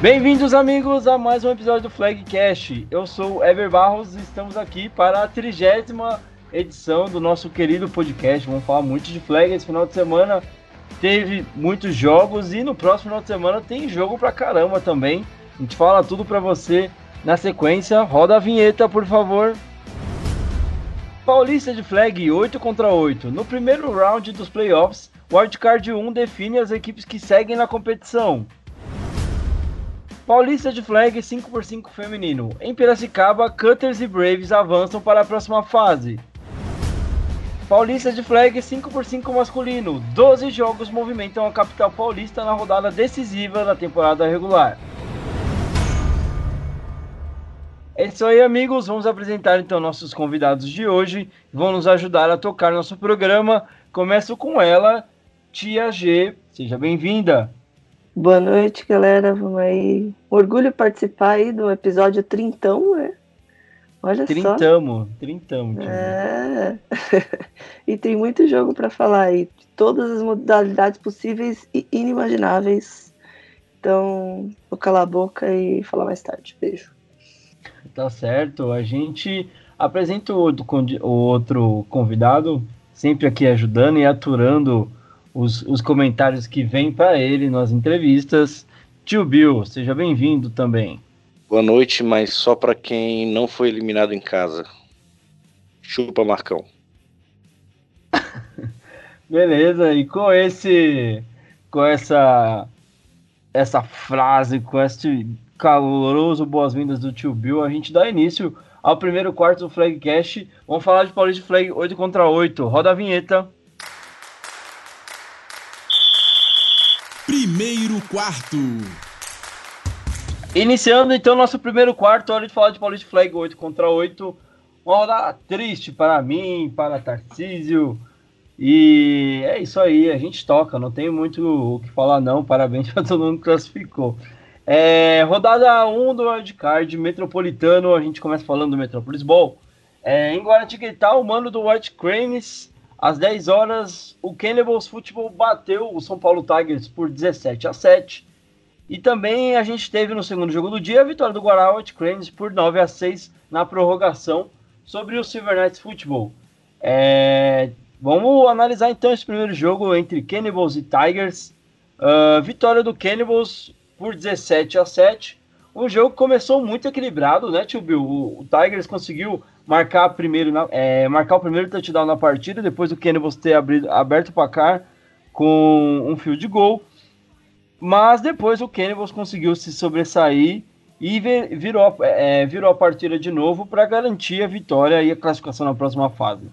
Bem-vindos, amigos, a mais um episódio do Flagcast. Eu sou o Ever Barros e estamos aqui para a trigésima edição do nosso querido podcast. Vamos falar muito de flag esse final de semana. Teve muitos jogos e no próximo final de semana tem jogo pra caramba também. A gente fala tudo pra você na sequência. Roda a vinheta, por favor. Paulista de flag 8 contra 8. No primeiro round dos playoffs, o Wildcard 1 define as equipes que seguem na competição. Paulista de flag 5x5 feminino. Em Piracicaba, Cutters e Braves avançam para a próxima fase. Paulista de flag 5x5 masculino. 12 jogos movimentam a capital paulista na rodada decisiva da temporada regular. É isso aí, amigos. Vamos apresentar então nossos convidados de hoje. Vão nos ajudar a tocar nosso programa. Começo com ela, Tia G. Seja bem-vinda. Boa noite, galera. Vamos aí. Orgulho participar aí do episódio trintão, né? Olha trintamo, só. Trintamo, trintamo. É. e tem muito jogo para falar aí. De todas as modalidades possíveis e inimagináveis. Então, vou calar a boca e falar mais tarde. Beijo. Tá certo. A gente apresenta o, o outro convidado, sempre aqui ajudando e aturando os, os comentários que vêm para ele nas entrevistas. Tio Bill, seja bem-vindo também. Boa noite, mas só para quem não foi eliminado em casa. Chupa, Marcão. Beleza, e com esse com essa essa frase, com esse caloroso boas-vindas do tio Bill, a gente dá início ao primeiro quarto do Flagcast. Vamos falar de Paulista Flag 8 contra 8. Roda a vinheta. Primeiro quarto. Iniciando então nosso primeiro quarto, hora de falar de Paulista Flag 8 contra 8. Uma rodada triste para mim, para Tarcísio. E é isso aí, a gente toca, não tem muito o que falar não. Parabéns para todo mundo que classificou. É, rodada 1 do Wildcard Metropolitano, a gente começa falando do Metropolis Ball. É, em Guaratinguetá, o mano do White Cranes às 10 horas, o Cannibals Futebol bateu o São Paulo Tigers por 17 a 7. E também a gente teve no segundo jogo do dia a vitória do Guará Cranes por 9 a 6 na prorrogação sobre o Silver Knights Futebol. É... Vamos analisar então esse primeiro jogo entre Cannibals e Tigers. Uh, vitória do Cannibals por 17 a 7. O jogo começou muito equilibrado, né, tio Bill? O Tigers conseguiu marcar primeiro na, é, marcar o primeiro touchdown na partida, depois do Cannibals ter abrido, aberto o placar com um fio de gol. Mas depois o Cannibals conseguiu se sobressair e virou, é, virou a partida de novo para garantir a vitória e a classificação na próxima fase.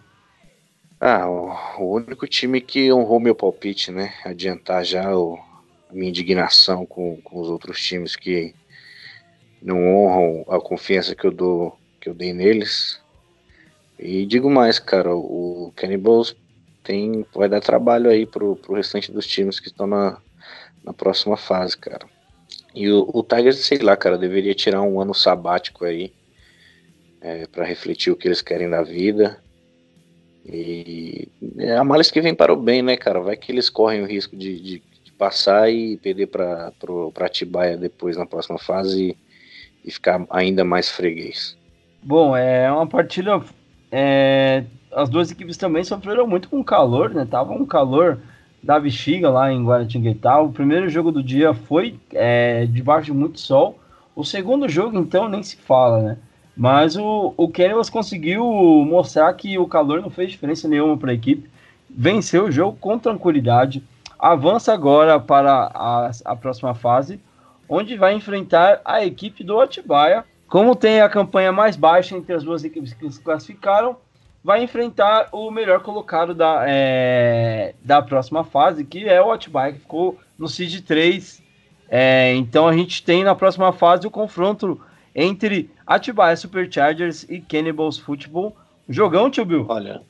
Ah, o, o único time que honrou meu palpite, né? Adiantar já o, a minha indignação com, com os outros times que não honram a confiança que eu dou que eu dei neles. E digo mais, cara, o Cannibals tem, vai dar trabalho aí pro, pro restante dos times que estão na, na próxima fase, cara. E o, o Tigers, sei lá, cara, deveria tirar um ano sabático aí é, para refletir o que eles querem da vida. E é a males que vem para o bem, né, cara? Vai que eles correm o risco de, de, de passar e perder para Atibaia depois na próxima fase e, e ficar ainda mais freguês. Bom, é uma partida é, as duas equipes também sofreram muito com calor, né? Tava um calor da bexiga lá em Guaratinguetá. O primeiro jogo do dia foi é, debaixo de muito sol. O segundo jogo, então, nem se fala, né? Mas o, o Cannibals conseguiu mostrar que o calor não fez diferença nenhuma para a equipe. Venceu o jogo com tranquilidade. Avança agora para a, a próxima fase, onde vai enfrentar a equipe do Atibaia, como tem a campanha mais baixa entre as duas equipes que se classificaram, vai enfrentar o melhor colocado da, é, da próxima fase, que é o Atibaia, que ficou no Seed 3. É, então a gente tem na próxima fase o confronto entre Atibaia Superchargers e Cannibals Football. Jogão, tio Bill? Olha,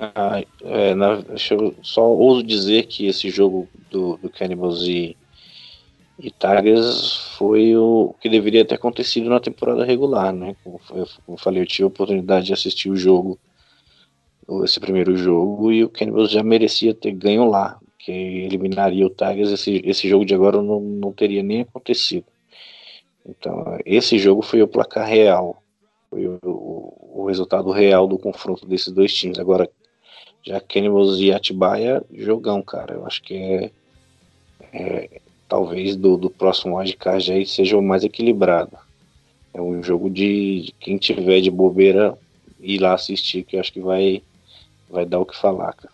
ah, é, na, eu só ouso dizer que esse jogo do, do Cannibals e e Tigers foi o que deveria ter acontecido na temporada regular, né? Como, eu, falei, eu tive a oportunidade de assistir o jogo, esse primeiro jogo, e o Cannibals já merecia ter ganho lá. que eliminaria o Tigers, esse, esse jogo de agora não, não teria nem acontecido. Então, esse jogo foi o placar real, foi o, o, o resultado real do confronto desses dois times. Agora, já Cannibals e Atibaia, jogão, cara. Eu acho que é, é talvez do, do próximo wildcard aí seja o mais equilibrado. É um jogo de, de, quem tiver de bobeira ir lá assistir, que eu acho que vai, vai dar o que falar, cara.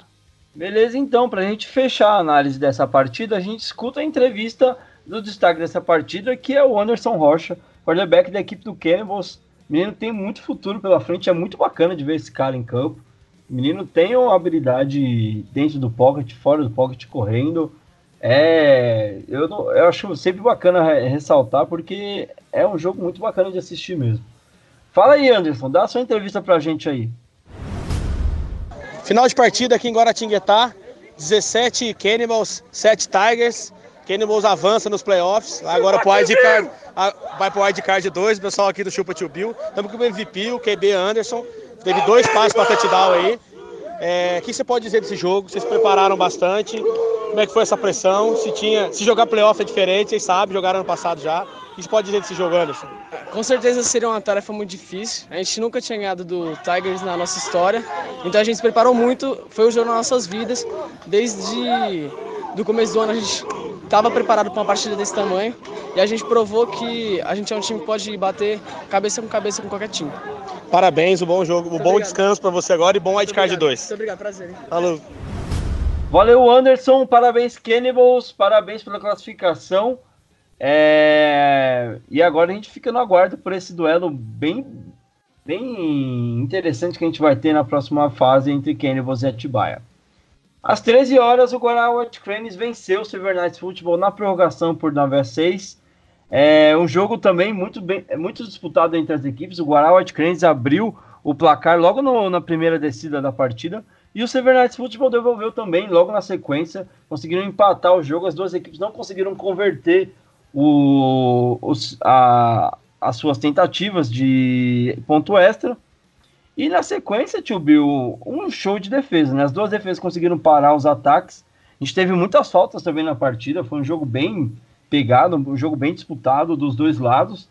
Beleza, então, para a gente fechar a análise dessa partida, a gente escuta a entrevista do destaque dessa partida, que é o Anderson Rocha, quarterback da equipe do Cannibals. Menino tem muito futuro pela frente, é muito bacana de ver esse cara em campo. O menino tem uma habilidade dentro do pocket, fora do pocket, correndo. É, eu, não, eu acho sempre bacana ressaltar, porque é um jogo muito bacana de assistir mesmo. Fala aí, Anderson, dá a sua entrevista pra gente aí. Final de partida aqui em Guaratinguetá, 17 Cannibals, 7 Tigers. Cannibals avança nos playoffs, agora pro Wildcard, vai pro Wildcard 2, o pessoal aqui do Chupa Tio Bill. Estamos com o MVP, o QB Anderson, teve dois passos para touchdown aí. É, o que você pode dizer desse jogo? Vocês prepararam bastante? Como é que foi essa pressão? Se tinha, se jogar playoff é diferente, vocês sabem, jogaram ano passado já. O que você pode dizer desse jogo, Anderson? Com certeza seria uma tarefa muito difícil. A gente nunca tinha ganhado do Tigers na nossa história. Então a gente se preparou muito, foi o jogo das nossas vidas. Desde do começo do ano a gente estava preparado para uma partida desse tamanho e a gente provou que a gente é um time que pode bater cabeça com cabeça com qualquer time. Parabéns, um bom jogo, um bom descanso para você agora e bom wildcard 2. Muito obrigado, prazer. Hein? Falou. Valeu, Anderson. Parabéns, Cannibals. Parabéns pela classificação. É... E agora a gente fica no aguardo por esse duelo bem, bem interessante que a gente vai ter na próxima fase entre Cannibals e Atibaia. Às 13 horas, o Guaraná Cranes venceu o Silver Knights Football na prorrogação por 9 a 6. É um jogo também muito, bem, muito disputado entre as equipes. O Guaraná Cranes abriu o placar logo no, na primeira descida da partida. E o Silver Knights Football devolveu também logo na sequência. Conseguiram empatar o jogo. As duas equipes não conseguiram converter o, os, a, as suas tentativas de ponto extra. E na sequência, tio Bill, um show de defesa, né? As duas defesas conseguiram parar os ataques. A gente teve muitas faltas também na partida. Foi um jogo bem pegado, um jogo bem disputado dos dois lados.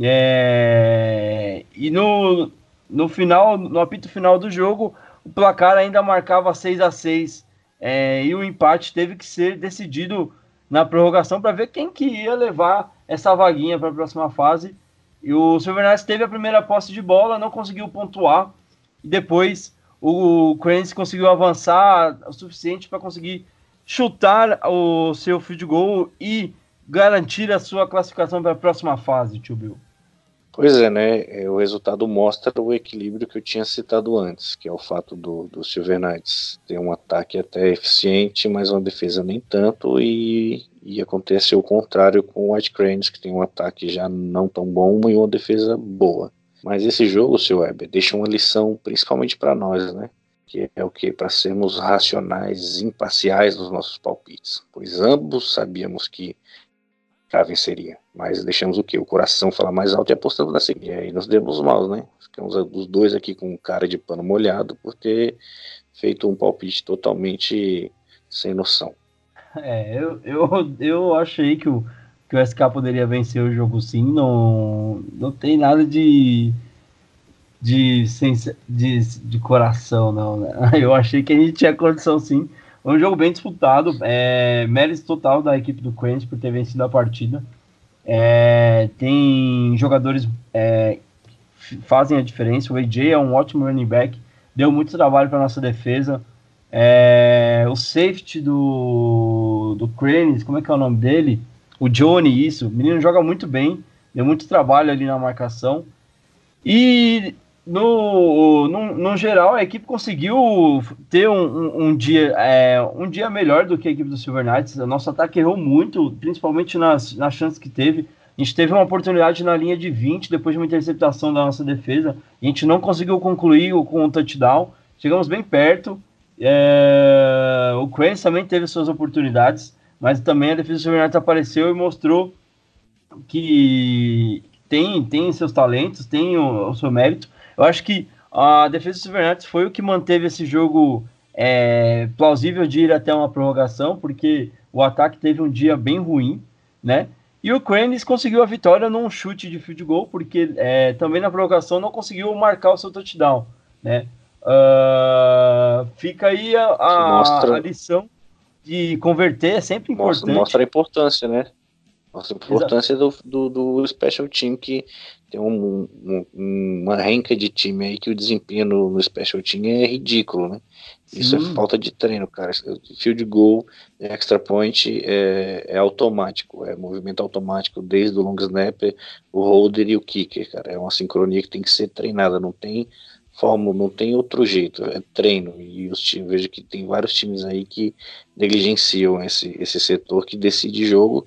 É... E no, no final, no apito final do jogo, o placar ainda marcava 6 a 6 é... E o empate teve que ser decidido na prorrogação para ver quem que ia levar essa vaguinha para a próxima fase. E o Silverknights teve a primeira posse de bola, não conseguiu pontuar. E depois o Cranes conseguiu avançar o suficiente para conseguir chutar o seu field goal e garantir a sua classificação para a próxima fase, tio Bill. Pois é, né? É, o resultado mostra o equilíbrio que eu tinha citado antes, que é o fato do, do Silver Knights ter um ataque até eficiente, mas uma defesa nem tanto, e, e acontece o contrário com o White Cranes, que tem um ataque já não tão bom e uma defesa boa. Mas esse jogo, seu Weber, deixa uma lição principalmente para nós, né? Que é o que? Para sermos racionais, imparciais nos nossos palpites. Pois ambos sabíamos que já venceria. Mas deixamos o que? O coração falar mais alto e apostando na seguinte. E aí nos demos mal, né? Ficamos os dois aqui com cara de pano molhado por ter feito um palpite totalmente sem noção. É, eu, eu, eu achei que o, que o SK poderia vencer o jogo sim. Não, não tem nada de, de, de, de coração, não. Né? Eu achei que a gente tinha condição sim. Foi um jogo bem disputado. É, mérito total da equipe do Queens por ter vencido a partida. É, tem jogadores é, fazem a diferença. O AJ é um ótimo running back, deu muito trabalho para nossa defesa. É, o safety do, do Cranes, como é que é o nome dele? O Johnny, isso. O menino joga muito bem, deu muito trabalho ali na marcação. E no, no, no, geral, a equipe conseguiu ter um, um, um dia, é, um dia melhor do que a equipe do Silver Knights. O nosso ataque errou muito, principalmente nas, nas chances que teve. A gente teve uma oportunidade na linha de 20 depois de uma interceptação da nossa defesa. A gente não conseguiu concluir com um touchdown. Chegamos bem perto. É, o Cranes também teve suas oportunidades, mas também a defesa do Silver Knights apareceu e mostrou que tem, tem seus talentos, tem o, o seu mérito eu acho que a defesa do Knights foi o que manteve esse jogo é plausível de ir até uma prorrogação, porque o ataque teve um dia bem ruim, né? E o Cranes conseguiu a vitória num chute de field goal, porque é, também na prorrogação não conseguiu marcar o seu touchdown, né? Uh, fica aí a, a, mostra, a, lição de converter, é sempre importante. Mostra, mostra a importância, né? Mostra a importância do, do, do, special team que tem um, um, uma renca de time aí que o desempenho no, no special team é ridículo, né? Isso é falta de treino, cara. Field goal, extra point é, é, automático, é movimento automático desde o long snapper, o holder e o kicker, cara. É uma sincronia que tem que ser treinada, não tem forma, não tem outro jeito, é treino. E os times, vejo que tem vários times aí que negligenciam esse, esse setor que decide jogo,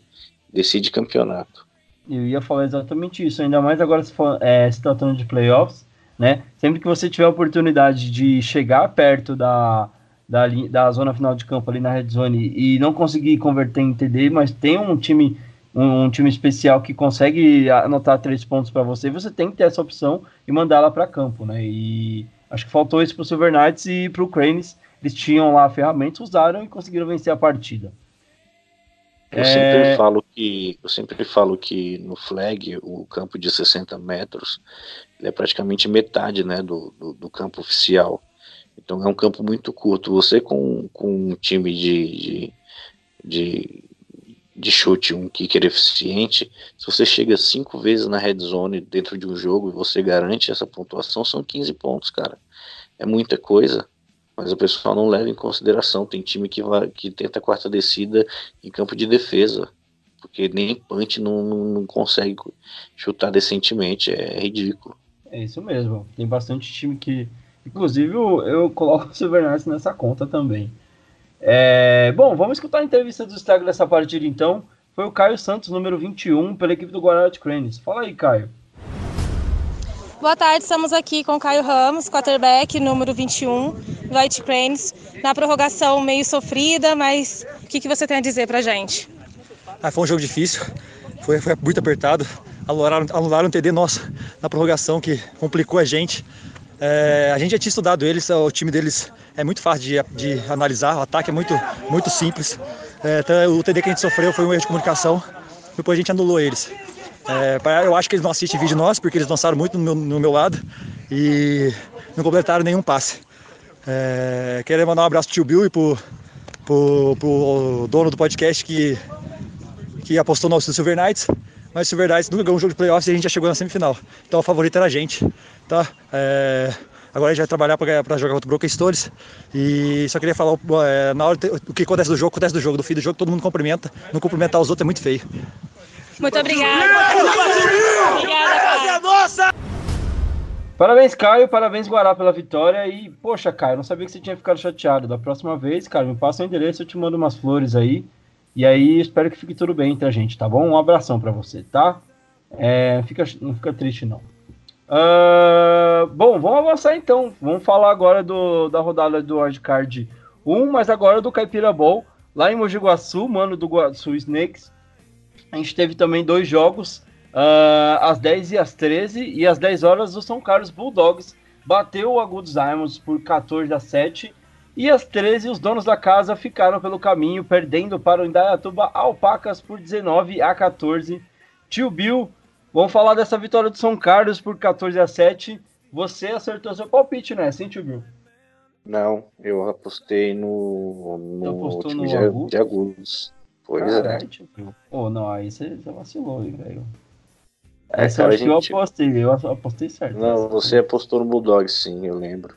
decide campeonato. Eu ia falar exatamente isso, ainda mais agora se, for, é, se tratando de playoffs né? Sempre que você tiver a oportunidade de chegar perto da, da, da zona final de campo ali na red zone e não conseguir converter em TD, mas tem um time um, um time especial que consegue anotar três pontos para você, você tem que ter essa opção e mandar ela para campo, né? E acho que faltou isso para o Silver Knights e para o Cranes. Eles tinham lá a ferramenta, usaram e conseguiram vencer a partida. Eu é... sempre falo que eu sempre falo que no flag o campo de 60 metros é praticamente metade né, do, do, do, campo oficial. Então é um campo muito curto. Você com, com um time de, de, de, de chute, um kicker eficiente, se você chega cinco vezes na red zone dentro de um jogo e você garante essa pontuação, são 15 pontos, cara. É muita coisa mas o pessoal não leva em consideração. Tem time que, vai, que tenta a quarta descida em campo de defesa, porque nem punch não, não, consegue chutar decentemente, é ridículo. É isso mesmo, tem bastante time que. Inclusive, eu coloco o Silvernax nessa conta também. É, bom, vamos escutar a entrevista do destaque dessa partida então. Foi o Caio Santos, número 21, pela equipe do Guarani Cranes. Fala aí, Caio. Boa tarde, estamos aqui com o Caio Ramos, quarterback, número 21, White Cranes. Na prorrogação meio sofrida, mas o que, que você tem a dizer pra gente? Ah, foi um jogo difícil, foi, foi muito apertado. Anularam, anularam um TD nosso na prorrogação que complicou a gente. É, a gente já tinha estudado eles, o time deles é muito fácil de, de analisar, o ataque é muito, muito simples. É, então, o TD que a gente sofreu foi um erro de comunicação, depois a gente anulou eles. É, eu acho que eles não assistem vídeo nosso, porque eles lançaram muito no meu, no meu lado e não completaram nenhum passe. É, quero mandar um abraço pro tio Bill e pro, pro, pro dono do podcast que, que apostou no Silver Knights. Mas o Silver Knights nunca ganhou um jogo de playoffs e a gente já chegou na semifinal. Então o favorito era a gente. Tá? É, agora a gente vai trabalhar para jogar contra o Broken Stones. E só queria falar, é, na hora o que acontece do jogo, acontece do jogo. Do fim do jogo todo mundo cumprimenta. Não cumprimentar os outros é muito feio. Muito obrigada. Obrigada, nossa! Parabéns, Caio. Parabéns, Guará, pela vitória. E, poxa, Caio, não sabia que você tinha ficado chateado. Da próxima vez, cara, me passa o endereço, eu te mando umas flores aí. E aí, espero que fique tudo bem entre a gente, tá bom? Um abração para você, tá? É, fica, não fica triste, não. Uh, bom, vamos avançar então. Vamos falar agora do, da rodada do Wildcard 1, mas agora do Caipira Bowl, lá em Mogi Guaçu, mano do Guaçu Snakes. A gente teve também dois jogos, uh, às 10 e às 13, e às 10 horas o São Carlos Bulldogs bateu o Agudos Diamonds por 14 a 7, e às 13 os donos da casa ficaram pelo caminho, perdendo para o Indaiatuba Alpacas por 19 a 14. Tio Bill, vamos falar dessa vitória do São Carlos por 14 a 7. Você acertou seu palpite, né? Sim, tio Bill? Não, eu apostei no, no time no de, Agudos. Pois Caralho, é. Tipo, oh, não, aí você, você vacilou, velho. É, Essa cara, eu gente... eu apostei, eu apostei certo. Não, você apostou no Bulldog, sim, eu lembro.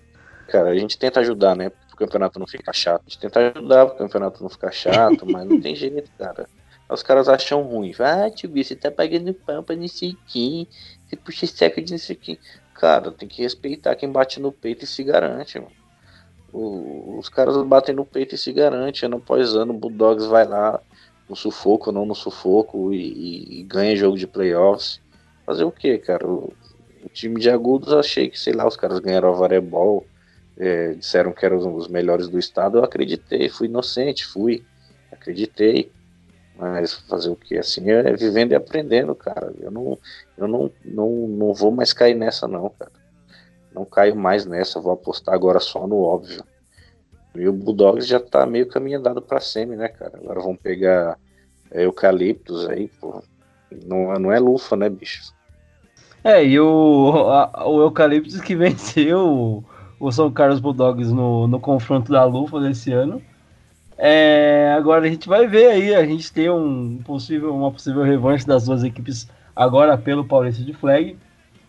Cara, a gente tenta ajudar, né? Pro campeonato não ficar chato. A gente tenta ajudar pro campeonato não ficar chato, mas não tem jeito, cara. Os caras acham ruim. Ah, tio você tá pagando pão pra nisso aqui. Você puxa saco de aqui. Cara, tem que respeitar quem bate no peito e se garante, mano. O, os caras batem no peito e se garante. Ano após ano, o Bulldogs vai lá, no sufoco não no sufoco e, e, ganha jogo de playoffs. Fazer o que, cara? O, o, time de agudos achei que, sei lá, os caras ganharam a Varebol, é, disseram que eram os melhores do estado, eu acreditei, fui inocente, fui, acreditei. Mas fazer o que? Assim, é vivendo e aprendendo, cara. Eu não, eu não, não, não vou mais cair nessa, não, cara. Não caio mais nessa, vou apostar agora só no óbvio. E o Bulldogs já tá meio caminho andado pra semi, né, cara? Agora vão pegar é, eucaliptos aí, pô. Não, não é lufa, né, bicho? É, e o, a, o Eucaliptus que venceu o São Carlos Bulldogs no, no confronto da lufa desse ano. É, agora a gente vai ver aí, a gente tem um possível, uma possível revanche das duas equipes agora pelo Paulista de Flag.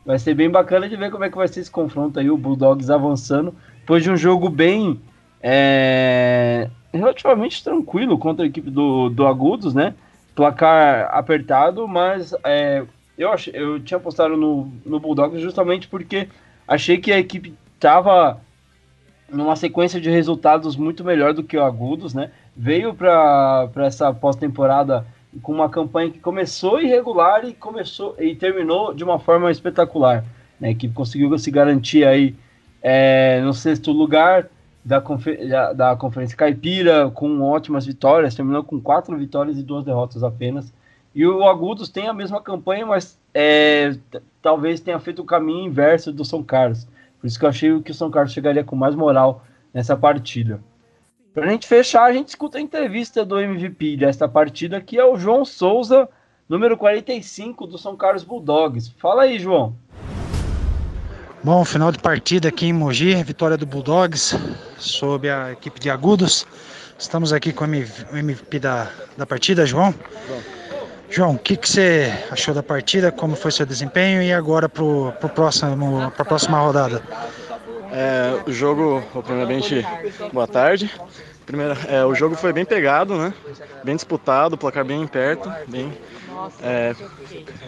Vai ser bem bacana de ver como é que vai ser esse confronto aí, o Bulldogs avançando, depois de um jogo bem é, relativamente tranquilo contra a equipe do, do Agudos, né? Placar apertado, mas é, eu, ach, eu tinha postado no, no Bulldogs justamente porque achei que a equipe estava numa sequência de resultados muito melhor do que o Agudos, né? Veio para essa pós-temporada com uma campanha que começou irregular e começou e terminou de uma forma espetacular. Né? Equipe conseguiu se garantir aí é, no sexto lugar da, confer da, da, Conferência Caipira com ótimas vitórias, terminou com quatro vitórias e duas derrotas apenas. E o Agudos tem a mesma campanha, mas é, talvez tenha feito o caminho inverso do São Carlos. Por isso que eu achei que o São Carlos chegaria com mais moral nessa partida. Para a gente fechar, a gente escuta a entrevista do MVP desta partida, que é o João Souza, número 45 do São Carlos Bulldogs. Fala aí, João. Bom, final de partida aqui em Mogi, vitória do Bulldogs sobre a equipe de Agudos. Estamos aqui com o MVP da, da partida, João. João, o que, que você achou da partida? Como foi seu desempenho e agora para a próxima rodada? É, o jogo, primeiramente, boa tarde. Primeiro, é, o jogo foi bem pegado, né? Bem disputado, placar bem perto, bem é,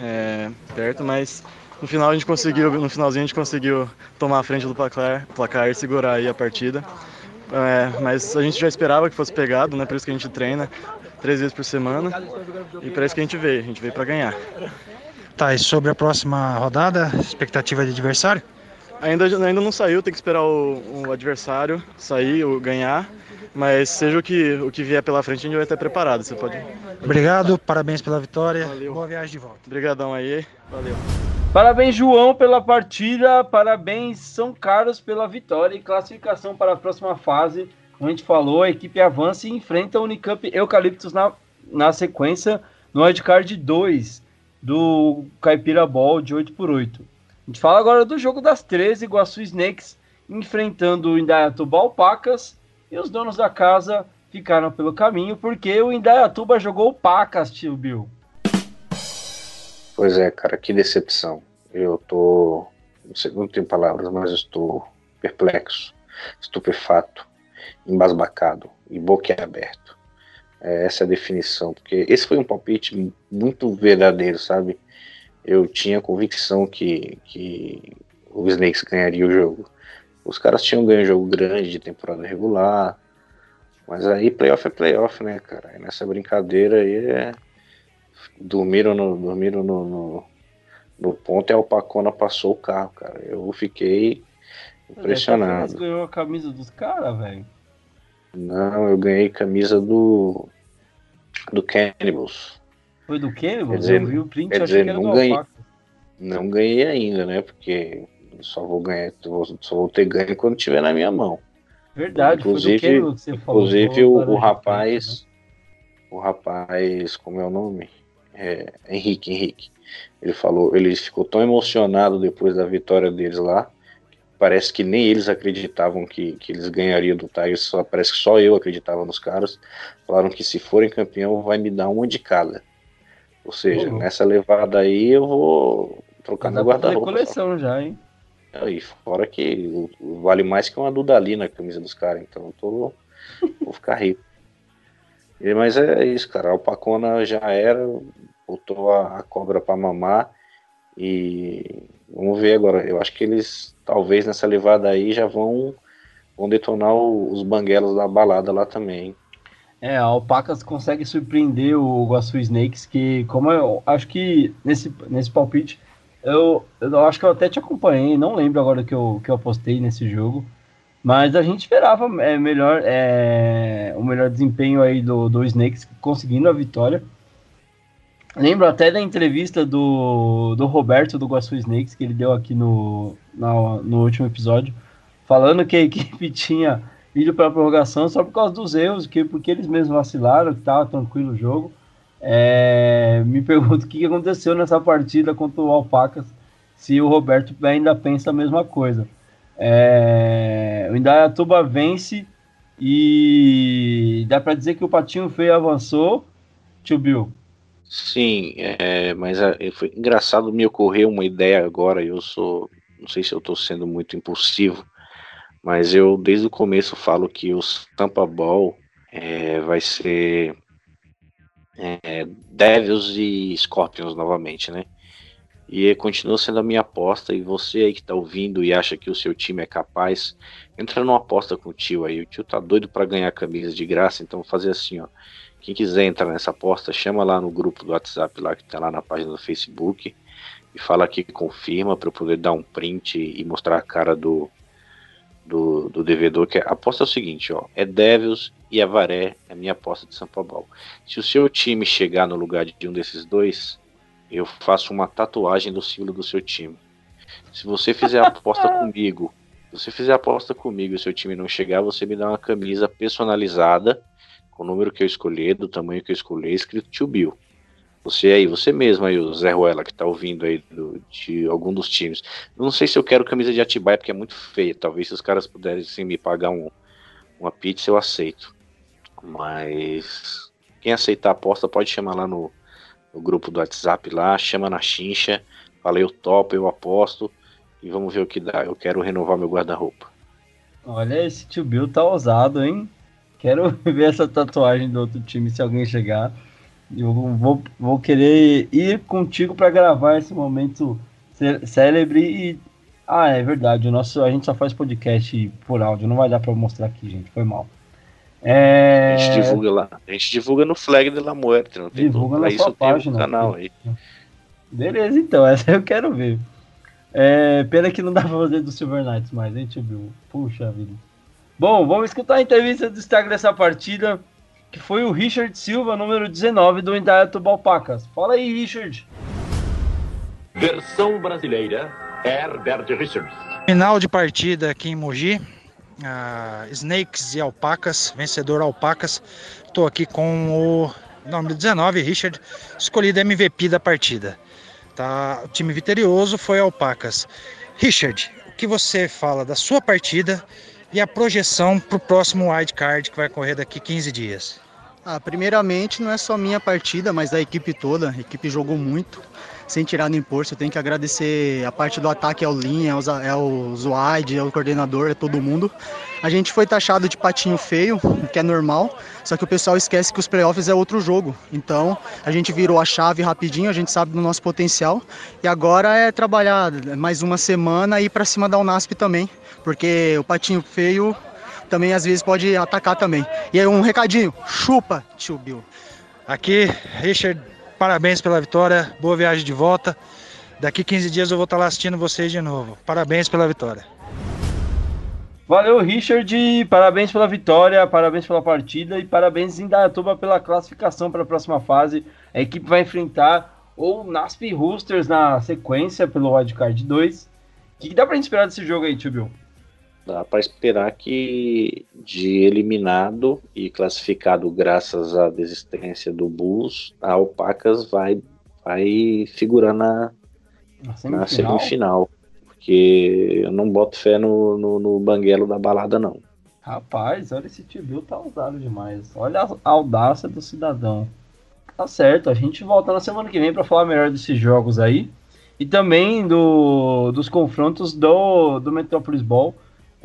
é, perto, mas no final a gente conseguiu, no finalzinho a gente conseguiu tomar a frente do placar, placar e segurar aí a partida. É, mas a gente já esperava que fosse pegado, né? Por isso que a gente treina três vezes por semana. E para isso que a gente veio, a gente veio para ganhar. Tá, e sobre a próxima rodada, expectativa de adversário? Ainda, ainda não saiu, tem que esperar o, o adversário sair ou ganhar. Mas seja o que, o que vier pela frente, a gente vai estar preparado. Você pode. Obrigado, parabéns pela vitória. Valeu. Boa viagem de volta. Obrigadão aí, valeu. Parabéns, João, pela partida. Parabéns, São Carlos, pela vitória e classificação para a próxima fase como a gente falou, a equipe avança e enfrenta o Unicamp Eucaliptus na, na sequência no Wildcard 2 do Caipira Ball de 8x8. A gente fala agora do jogo das 13, Iguaçu Snakes enfrentando o Indaiatuba Alpacas e os donos da casa ficaram pelo caminho porque o Indaiatuba jogou Pacas, tio Bill. Pois é, cara, que decepção. Eu tô. Não, sei, não tenho palavras, mas estou perplexo, estupefato embasbacado e boquiaberto. É, essa é a definição, porque esse foi um palpite muito verdadeiro, sabe? Eu tinha convicção que, que o Snakes ganharia o jogo. Os caras tinham ganho um jogo grande de temporada regular, mas aí playoff é playoff, né, cara? E nessa brincadeira aí é... dormiram no, dormiram no, no, no ponto e a Alpacona passou o carro, cara. Eu fiquei impressionado. Você ganhou a camisa dos caras, velho. Não, eu ganhei camisa do. do Cannibals. Foi do Cannibals? Dizer, eu vi o print quer dizer, não ganhei, não ganhei ainda, né? Porque só vou ganhar, só vou ter ganho quando tiver na minha mão. Verdade, inclusive, inclusive o, o rapaz, né? o rapaz, como é o nome? É, Henrique, Henrique. Ele falou, ele ficou tão emocionado depois da vitória deles lá, parece que nem eles acreditavam que, que eles ganhariam do Tigers, só, parece que só eu acreditava nos caras. Falaram que se forem campeão vai me dar uma de cada. Ou seja, uhum. nessa levada aí eu vou trocar meu guarda-roupa. coleção já, hein? E fora que vale mais que uma Dudali na camisa dos caras, então eu tô, vou ficar rico. E, mas é isso, cara. A Alpacona já era, botou a, a cobra para mamar e vamos ver agora. Eu acho que eles talvez nessa levada aí já vão, vão detonar o, os banguelos da balada lá também. É, a Alpacas consegue surpreender o Guaçu Snakes, que como eu acho que nesse, nesse palpite, eu, eu acho que eu até te acompanhei, não lembro agora que eu, que eu apostei nesse jogo, mas a gente esperava é, melhor, é, o melhor desempenho aí do, do Snakes conseguindo a vitória. Lembro até da entrevista do, do Roberto do Guaçu Snakes, que ele deu aqui no, no, no último episódio, falando que a equipe tinha ido para a prorrogação só por causa dos erros, que, porque eles mesmos vacilaram, que estava tranquilo o jogo. É, me pergunto o que aconteceu nessa partida contra o Alpacas, se o Roberto ainda pensa a mesma coisa. É, o Indaiatuba vence e dá para dizer que o Patinho Feio avançou, tio Bill. Sim, é, mas é, foi engraçado me ocorreu uma ideia agora. Eu sou, não sei se eu estou sendo muito impulsivo, mas eu desde o começo falo que o Tampa Ball é, vai ser é, Devils e Scorpions novamente, né? E continua sendo a minha aposta. E você aí que tá ouvindo e acha que o seu time é capaz, entra numa aposta com o tio aí. O tio tá doido para ganhar camisa de graça, então fazer assim, ó. Quem quiser entrar nessa aposta, chama lá no grupo do WhatsApp lá que tá lá na página do Facebook e fala que confirma para eu poder dar um print e mostrar a cara do do, do devedor, que é, aposta é o seguinte, ó, é Devils e Avaré, é a minha aposta de São Paulo. Se o seu time chegar no lugar de um desses dois, eu faço uma tatuagem do símbolo do seu time. Se você fizer a aposta comigo, se você fizer a aposta comigo e o seu time não chegar, você me dá uma camisa personalizada, com o número que eu escolher, do tamanho que eu escolher, escrito Tio Bill. Você aí, você mesmo aí, o Zé Ruela, que tá ouvindo aí do, de algum dos times. Eu não sei se eu quero camisa de Atibaia, porque é muito feia. Talvez se os caras pudessem me pagar um, uma pizza, eu aceito. Mas quem aceitar a aposta pode chamar lá no, no grupo do WhatsApp lá, chama na chincha, fala eu topo, eu aposto e vamos ver o que dá. Eu quero renovar meu guarda-roupa. Olha, esse tio Bill tá ousado, hein? Quero ver essa tatuagem do outro time se alguém chegar. Eu vou, vou querer ir contigo para gravar esse momento célebre e. Ah, é verdade. O nosso, a gente só faz podcast por áudio, não vai dar para mostrar aqui, gente. Foi mal. É... A gente divulga lá. A gente divulga no Flag de la Muerte. Não tem divulga na sua página. Canal aí. Beleza, então. Essa eu quero ver. É, pena que não dá pra fazer do Silver Knights mais, hein, tio Bill? Puxa vida. Bom, vamos escutar a entrevista do destaque dessa partida que foi o Richard Silva, número 19 do Indaiatuba Pacas. Fala aí, Richard. Versão brasileira, Herbert Richards. Final de partida aqui em Mogi. Uh, Snakes e Alpacas, vencedor Alpacas. Estou aqui com o nome 19, Richard, escolhido MVP da partida. Tá, o time vitorioso foi Alpacas. Richard, o que você fala da sua partida e a projeção para o próximo wildcard que vai correr daqui 15 dias? Ah, primeiramente, não é só minha partida, mas da equipe toda. A equipe jogou muito, sem tirar nem pôr. Eu tenho que agradecer a parte do ataque ao Linha, é o Zuaid, é o coordenador, é todo mundo. A gente foi taxado de patinho feio, o que é normal, só que o pessoal esquece que os playoffs é outro jogo. Então, a gente virou a chave rapidinho, a gente sabe do nosso potencial. E agora é trabalhar mais uma semana e ir para cima da Unasp também, porque o patinho feio também às vezes pode atacar também. E aí um recadinho, chupa, tio Bill. Aqui, Richard, parabéns pela vitória, boa viagem de volta. Daqui 15 dias eu vou estar lá assistindo vocês de novo. Parabéns pela vitória. Valeu, Richard. Parabéns pela vitória, parabéns pela partida e parabéns em Dayatuba pela classificação para a próxima fase. A equipe vai enfrentar o Nasp Roosters na sequência pelo Wildcard 2. O que, dá para esperar desse jogo aí, tio Bill? Dá para esperar que de eliminado e classificado graças à desistência do Bulls, a Alpacas vai, vai figurar na, semifinal? na semifinal. Porque eu não boto fé no, no, no banguelo da balada, não. Rapaz, olha esse tio tá usado demais. Olha a audácia do cidadão. Tá certo, a gente volta na semana que vem para falar melhor desses jogos aí. E também do, dos confrontos do, do Metropolis Ball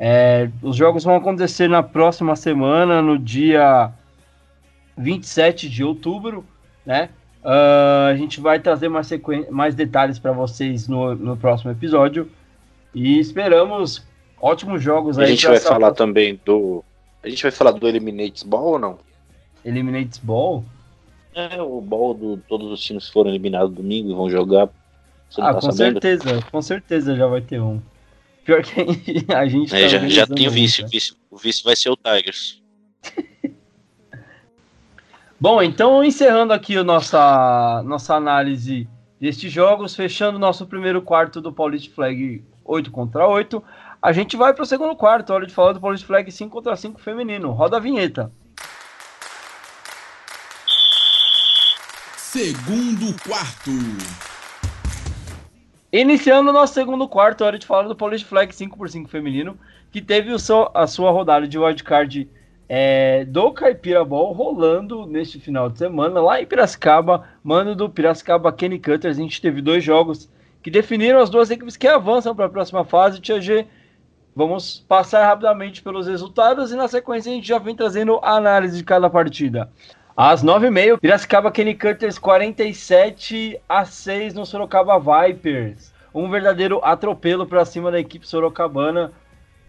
é, os jogos vão acontecer na próxima semana, no dia 27 de outubro, né? Uh, a gente vai trazer mais, mais detalhes para vocês no, no próximo episódio. E esperamos ótimos jogos aí. A gente vai falar também do. A gente vai falar do Eliminates Ball ou não? Eliminates Ball? É, o ball do todos os times foram eliminados domingo e vão jogar. Você ah, tá com sabendo? certeza, com certeza já vai ter um. Pior que a gente. É, tá já, já tem o vice, o vice. O vice vai ser o Tigers. Bom, então encerrando aqui a nossa, nossa análise destes jogos, fechando nosso primeiro quarto do Paulist Flag 8 contra 8. A gente vai para o segundo quarto, hora de falar do Police Flag 5 contra 5 feminino. Roda a vinheta. Segundo quarto. Iniciando o nosso segundo quarto, hora de falar do Police Flag 5x5 feminino, que teve seu, a sua rodada de wildcard é, do Caipira Ball rolando neste final de semana lá em Piracicaba, mano do Piracicaba Kenny Cutters. A gente teve dois jogos que definiram as duas equipes que avançam para a próxima fase. Tia G, vamos passar rapidamente pelos resultados e na sequência a gente já vem trazendo a análise de cada partida. Às 9h30, Piracicaba Kenny Cutters 47 a 6 no Sorocaba Vipers. Um verdadeiro atropelo para cima da equipe sorocabana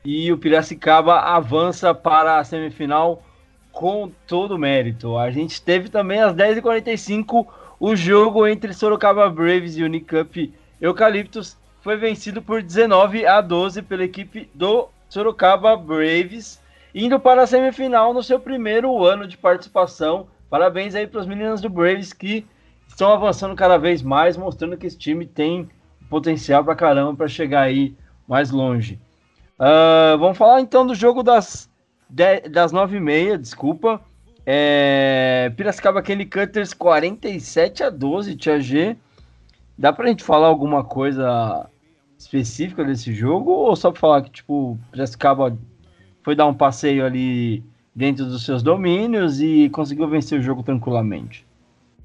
e o Piracicaba avança para a semifinal com todo mérito. A gente teve também às 10h45 o jogo entre Sorocaba Braves e Unicamp Eucaliptus. Foi vencido por 19 a 12 pela equipe do Sorocaba Braves, indo para a semifinal no seu primeiro ano de participação. Parabéns aí para os meninos do Braves que estão avançando cada vez mais, mostrando que esse time tem potencial para caramba para chegar aí mais longe. Uh, vamos falar então do jogo das, das 9h30, desculpa. É, Piracicaba Kenny Cutters 47 a 12, Tia G. Dá pra gente falar alguma coisa específica desse jogo? Ou só pra falar que, tipo, Piracicaba foi dar um passeio ali dentro dos seus domínios e conseguiu vencer o jogo tranquilamente?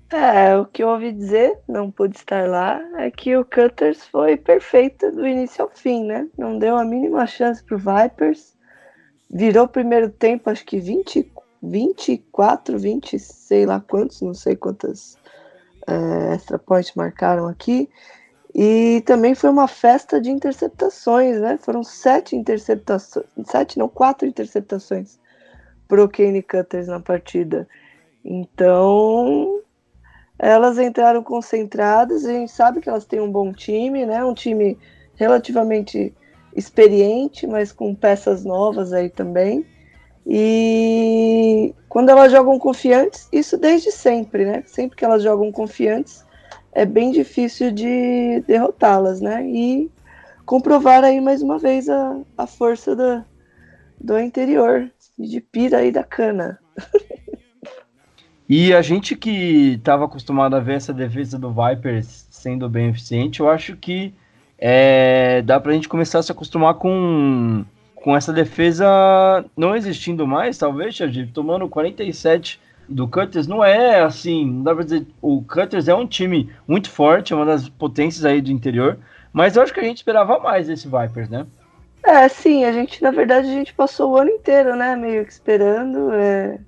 É, o que eu ouvi dizer, não pude estar lá, é que o Cutters foi perfeito do início ao fim, né? Não deu a mínima chance pro Vipers. Virou o primeiro tempo, acho que 20, 24, 20, sei lá quantos, não sei quantas é, extra points marcaram aqui. E também foi uma festa de interceptações, né? Foram sete interceptações, sete não, quatro interceptações pro Kane Cutters na partida. Então, elas entraram concentradas, a gente sabe que elas têm um bom time, né? Um time relativamente experiente, mas com peças novas aí também. E quando elas jogam confiantes, isso desde sempre, né? Sempre que elas jogam confiantes, é bem difícil de derrotá-las, né? E comprovar aí mais uma vez a, a força do, do interior, de pira aí da cana. E a gente que estava acostumado a ver essa defesa do Vipers sendo bem eficiente, eu acho que é, dá para a gente começar a se acostumar com, com essa defesa não existindo mais, talvez, Xavier, tomando 47 do Cutters, não é assim, não dá pra dizer, o Cutters é um time muito forte, é uma das potências aí do interior, mas eu acho que a gente esperava mais desse Vipers, né? É, sim, a gente, na verdade, a gente passou o ano inteiro, né, meio que esperando, é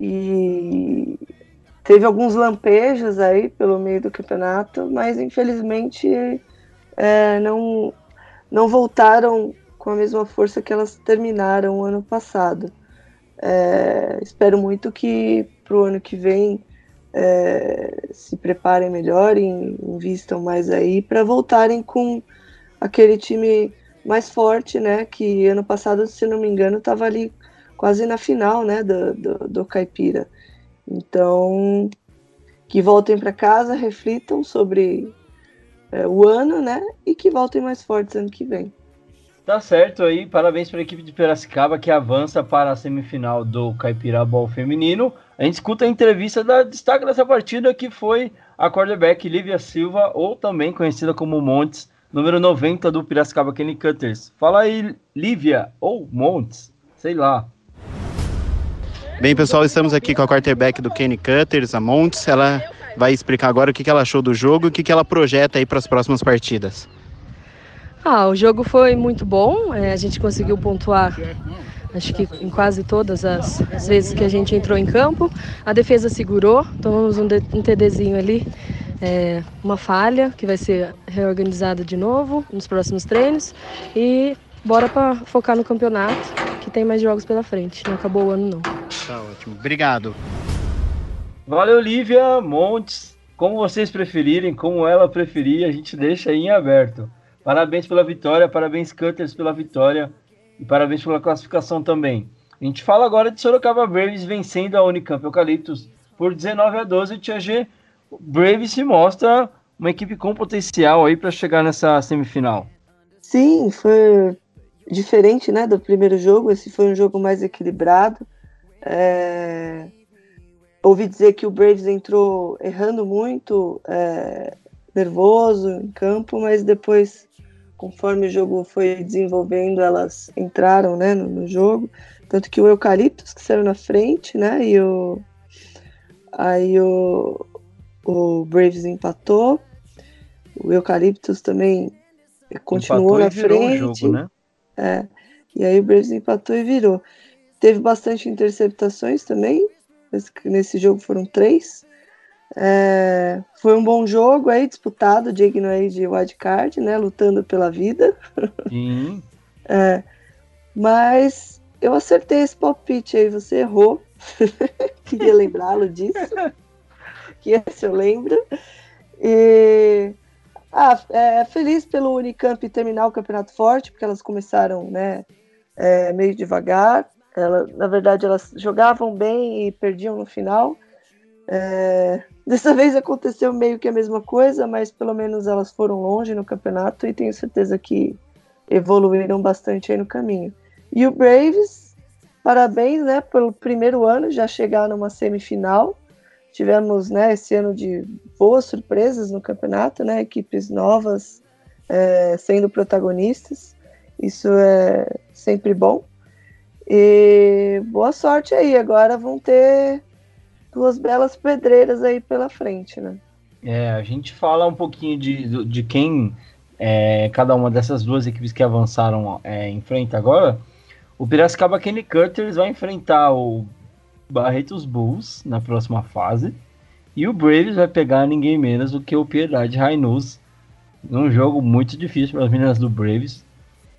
e teve alguns lampejos aí pelo meio do campeonato, mas infelizmente é, não, não voltaram com a mesma força que elas terminaram o ano passado. É, espero muito que para o ano que vem é, se preparem melhor e invistam mais aí para voltarem com aquele time mais forte, né? Que ano passado, se não me engano, estava ali quase na final, né, do, do, do Caipira. Então, que voltem para casa, reflitam sobre é, o ano, né, e que voltem mais fortes ano que vem. Tá certo aí, parabéns para a equipe de Piracicaba que avança para a semifinal do Caipira Ball Feminino. A gente escuta a entrevista da destaque dessa partida que foi a quarterback Lívia Silva, ou também conhecida como Montes, número 90 do Piracicaba Kenny Cutters. Fala aí, Lívia, ou Montes, sei lá. Bem, pessoal, estamos aqui com a quarterback do Kenny Cutters, a Montes. Ela vai explicar agora o que ela achou do jogo e o que ela projeta aí para as próximas partidas. Ah, o jogo foi muito bom. É, a gente conseguiu pontuar, acho que em quase todas as, as, vezes que a gente entrou em campo. A defesa segurou, tomamos um, de, um TDzinho ali, é, uma falha que vai ser reorganizada de novo nos próximos treinos. E bora para focar no campeonato que tem mais jogos pela frente. Não acabou o ano, não. Tá ótimo. Obrigado. Valeu, Lívia Montes. Como vocês preferirem, como ela preferir, a gente deixa aí em aberto. Parabéns pela vitória, parabéns, Cutters, pela vitória e parabéns pela classificação também. A gente fala agora de Sorocaba Braves vencendo a Unicamp Eucaliptus por 19 a 12. O Braves se mostra uma equipe com potencial aí para chegar nessa semifinal. Sim, foi diferente né, do primeiro jogo. Esse foi um jogo mais equilibrado. É... Ouvi dizer que o Braves entrou errando muito, é... nervoso em campo, mas depois, conforme o jogo foi desenvolvendo, elas entraram né, no, no jogo. Tanto que o Eucaliptus que saiu na frente, né? E o. Aí o, o Braves empatou. O Eucaliptus também continuou na frente. Jogo, né? É. E aí o Braves empatou e virou. Teve bastante interceptações também. Nesse jogo foram três. É, foi um bom jogo aí, disputado, digno aí de wildcard, né? Lutando pela vida. É, mas eu acertei esse palpite aí, você errou. Queria lembrá-lo disso. que esse eu lembro. E ah, é, feliz pelo Unicamp terminar o campeonato forte, porque elas começaram né, é, meio devagar. Ela, na verdade, elas jogavam bem e perdiam no final. É, dessa vez aconteceu meio que a mesma coisa, mas pelo menos elas foram longe no campeonato e tenho certeza que evoluíram bastante aí no caminho. E o Braves, parabéns, né, pelo primeiro ano já chegar numa semifinal. Tivemos, né, esse ano de boas surpresas no campeonato, né, equipes novas é, sendo protagonistas. Isso é sempre bom. E boa sorte aí. Agora vão ter duas belas pedreiras aí pela frente, né? É, a gente fala um pouquinho de, de quem é, cada uma dessas duas equipes que avançaram é, enfrenta agora. O Piracicaba Kenny Cutters vai enfrentar o Barretos Bulls na próxima fase. E o Braves vai pegar ninguém menos do que o Piedade Rainus. Num jogo muito difícil para as meninas do Braves.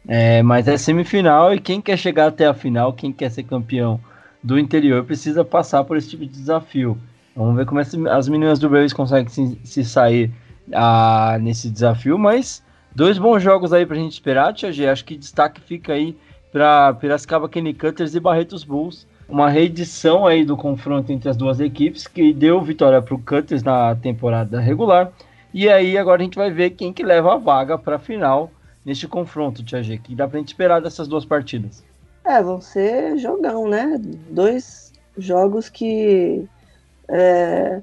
É, mas é semifinal e quem quer chegar até a final, quem quer ser campeão do interior, precisa passar por esse tipo de desafio. Vamos ver como as meninas do Braves conseguem se, se sair ah, nesse desafio. Mas dois bons jogos aí para a gente esperar, Tia G. Acho que destaque fica aí para Piracicaba Kenny Cutters e Barretos Bulls. Uma reedição aí do confronto entre as duas equipes que deu vitória para o Cutters na temporada regular. E aí agora a gente vai ver quem que leva a vaga para a final neste confronto, Tia G. Que dá para gente esperar dessas duas partidas? É, vão ser jogão, né? Dois jogos que é,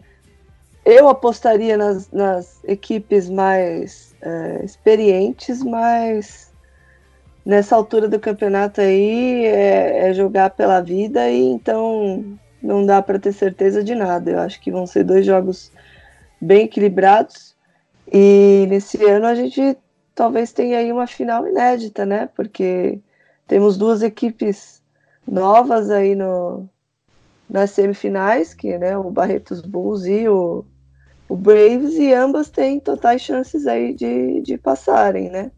eu apostaria nas, nas equipes mais é, experientes, mas nessa altura do campeonato aí é, é jogar pela vida e então não dá para ter certeza de nada. Eu acho que vão ser dois jogos bem equilibrados e nesse ano a gente talvez tenha aí uma final inédita, né? Porque temos duas equipes novas aí no, nas semifinais, que né, o Barretos Bulls e o, o Braves, e ambas têm totais chances aí de, de passarem, né?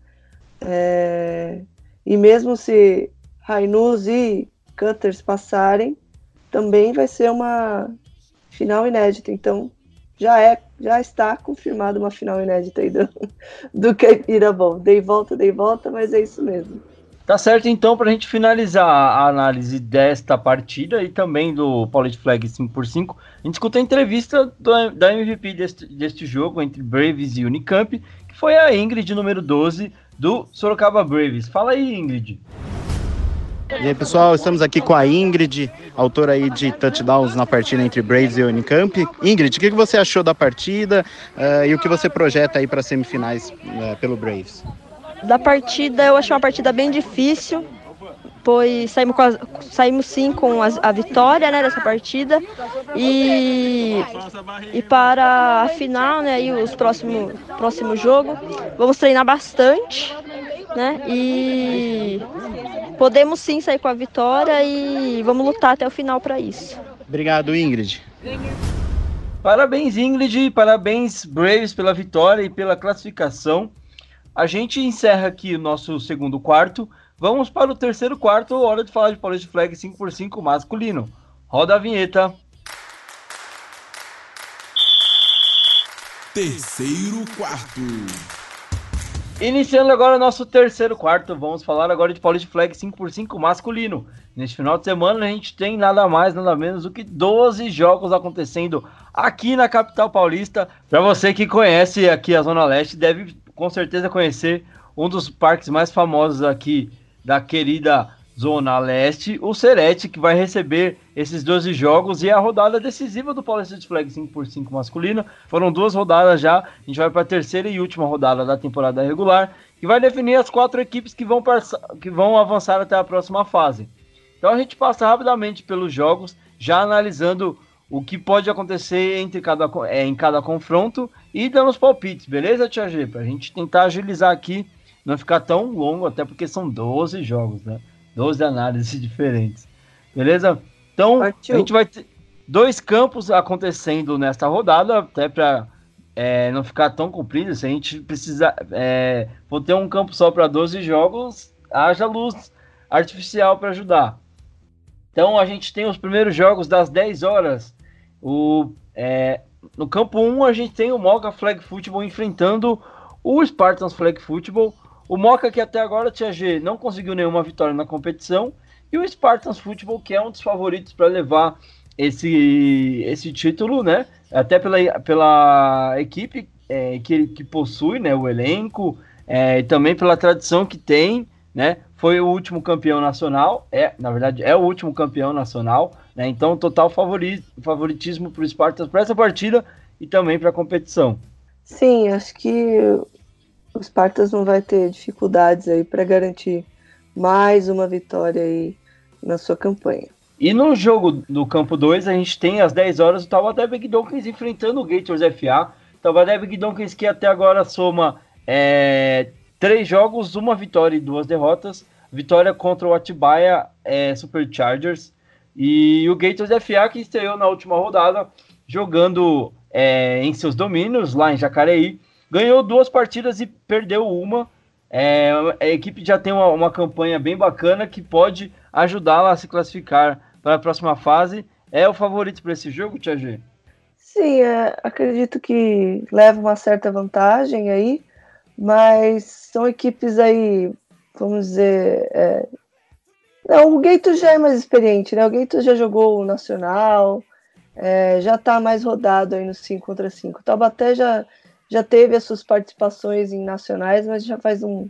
É, e mesmo se Rainus e Cutters passarem, também vai ser uma final inédita. Então já é, já está confirmada uma final inédita aí do, do Caipira Bom. Dei volta, dei volta, mas é isso mesmo. Tá certo, então, para a gente finalizar a análise desta partida e também do Polish Flag 5x5, a gente escuta a entrevista do, da MVP deste, deste jogo entre Braves e Unicamp, que foi a Ingrid, número 12, do Sorocaba Braves. Fala aí, Ingrid. E aí, pessoal, estamos aqui com a Ingrid, autora aí de touchdowns na partida entre Braves e Unicamp. Ingrid, o que você achou da partida uh, e o que você projeta aí para semifinais uh, pelo Braves? Da partida, eu achei uma partida bem difícil pois saímos, a, saímos sim com a, a, vitória né, dessa partida e, e para a final, né, e os próximos próximo jogo, vamos treinar bastante, né, e podemos sim sair com a vitória e vamos lutar até o final para isso. Obrigado, Ingrid. Parabéns, Ingrid, parabéns, Braves, pela vitória e pela classificação. A gente encerra aqui o nosso segundo quarto. Vamos para o terceiro quarto, hora de falar de Paulista Flag 5x5 masculino. Roda a vinheta. Terceiro quarto. Iniciando agora o nosso terceiro quarto, vamos falar agora de Paulista Flag 5x5 masculino. Neste final de semana a gente tem nada mais, nada menos do que 12 jogos acontecendo aqui na capital paulista. Para você que conhece aqui a Zona Leste, deve com certeza conhecer um dos parques mais famosos aqui da querida Zona Leste, o Serete, que vai receber esses 12 jogos e a rodada decisiva do Paulista de Flag 5x5 masculino. Foram duas rodadas já, a gente vai para a terceira e última rodada da temporada regular, que vai definir as quatro equipes que vão, que vão avançar até a próxima fase. Então a gente passa rapidamente pelos jogos, já analisando o que pode acontecer entre cada, é, em cada confronto e dando os palpites, beleza, Tia G? Pra gente tentar agilizar aqui, não ficar tão longo, até porque são 12 jogos, né? 12 análises diferentes. Beleza? Então, Partiu. a gente vai ter dois campos acontecendo nesta rodada, até para é, não ficar tão comprido. Se a gente precisa. É, for ter um campo só para 12 jogos, haja luz artificial para ajudar. Então, a gente tem os primeiros jogos das 10 horas. O, é, no campo 1, a gente tem o Mocha Flag Football enfrentando o Spartans Flag Football. O Moca, que até agora, Tia G, não conseguiu nenhuma vitória na competição. E o Spartans Football, que é um dos favoritos para levar esse, esse título, né? Até pela, pela equipe é, que, que possui, né? O elenco, é, e também pela tradição que tem, né? Foi o último campeão nacional, é, na verdade, é o último campeão nacional, né? Então, total favorit, favoritismo para o Spartans para essa partida e também para a competição. Sim, acho que o Spartas não vai ter dificuldades aí para garantir mais uma vitória aí na sua campanha. E no jogo do campo 2, a gente tem às 10 horas o Taubaté Big Donkeys enfrentando o Gators FA. Taubaté Big Donkeys que até agora soma é, três jogos, uma vitória e duas derrotas. Vitória contra o Atibaia é, Superchargers. E o Gators FA que estreou na última rodada jogando é, em seus domínios lá em Jacareí ganhou duas partidas e perdeu uma. É, a equipe já tem uma, uma campanha bem bacana que pode ajudá-la a se classificar para a próxima fase. É o favorito para esse jogo, Tia G? Sim, é, acredito que leva uma certa vantagem aí, mas são equipes aí, vamos dizer. É... Não, o Gato já é mais experiente, né? O Gato já jogou o Nacional, é, já está mais rodado aí no 5 contra 5. O Taubaté já, já teve as suas participações em nacionais, mas já faz um,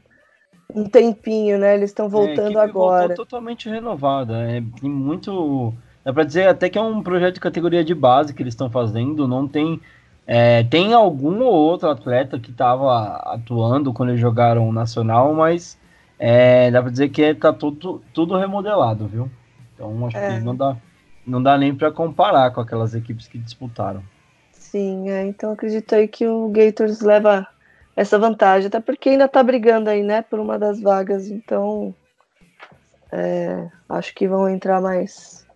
um tempinho, né? Eles estão é, voltando é, agora. totalmente renovada. É muito. Dá para dizer até que é um projeto de categoria de base que eles estão fazendo. Não tem. É, tem algum ou outro atleta que estava atuando quando eles jogaram o Nacional, mas é, dá para dizer que está tudo, tudo remodelado, viu? Então acho que é. não dá, não dá nem para comparar com aquelas equipes que disputaram. Sim, é, então acredito aí que o Gators leva essa vantagem, até porque ainda tá brigando aí, né, por uma das vagas, então é, acho que vão entrar mais,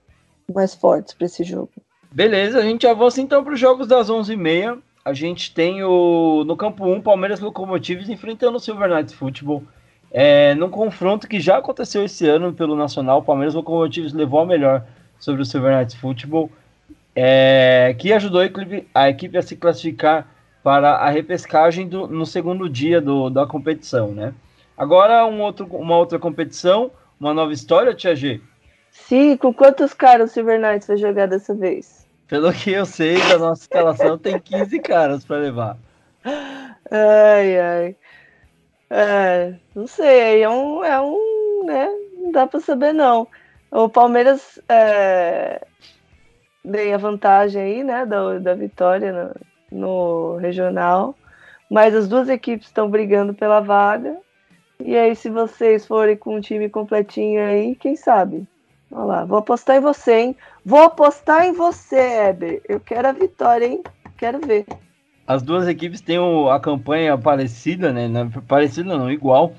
mais fortes para esse jogo. Beleza, a gente avança então para os jogos das 11h30. A gente tem o no campo 1 Palmeiras Locomotives enfrentando o Silver Knights Football. É, num confronto que já aconteceu esse ano pelo Nacional, o Palmeiras Locomotives levou a melhor sobre o Silver Knights Football é, que ajudou a equipe, a equipe, a se classificar para a repescagem do, no segundo dia do, da competição, né? Agora um outro, uma outra competição, uma nova história, Tia G? Sim, com quantos caras o Silver Knights vai jogar dessa vez? Pelo que eu sei, da nossa escalação tem 15 caras para levar. Ai, ai. É, não sei, é um, é um, né? Não dá para saber não. O Palmeiras é, a vantagem aí, né, da, da vitória no, no regional. Mas as duas equipes estão brigando pela vaga. E aí, se vocês forem com um time completinho aí, quem sabe? Olha lá, vou apostar em você, hein? Vou apostar em você, Heber. Eu quero a vitória, hein? Quero ver. As duas equipes têm o, a campanha parecida, né? Parecida não, igual.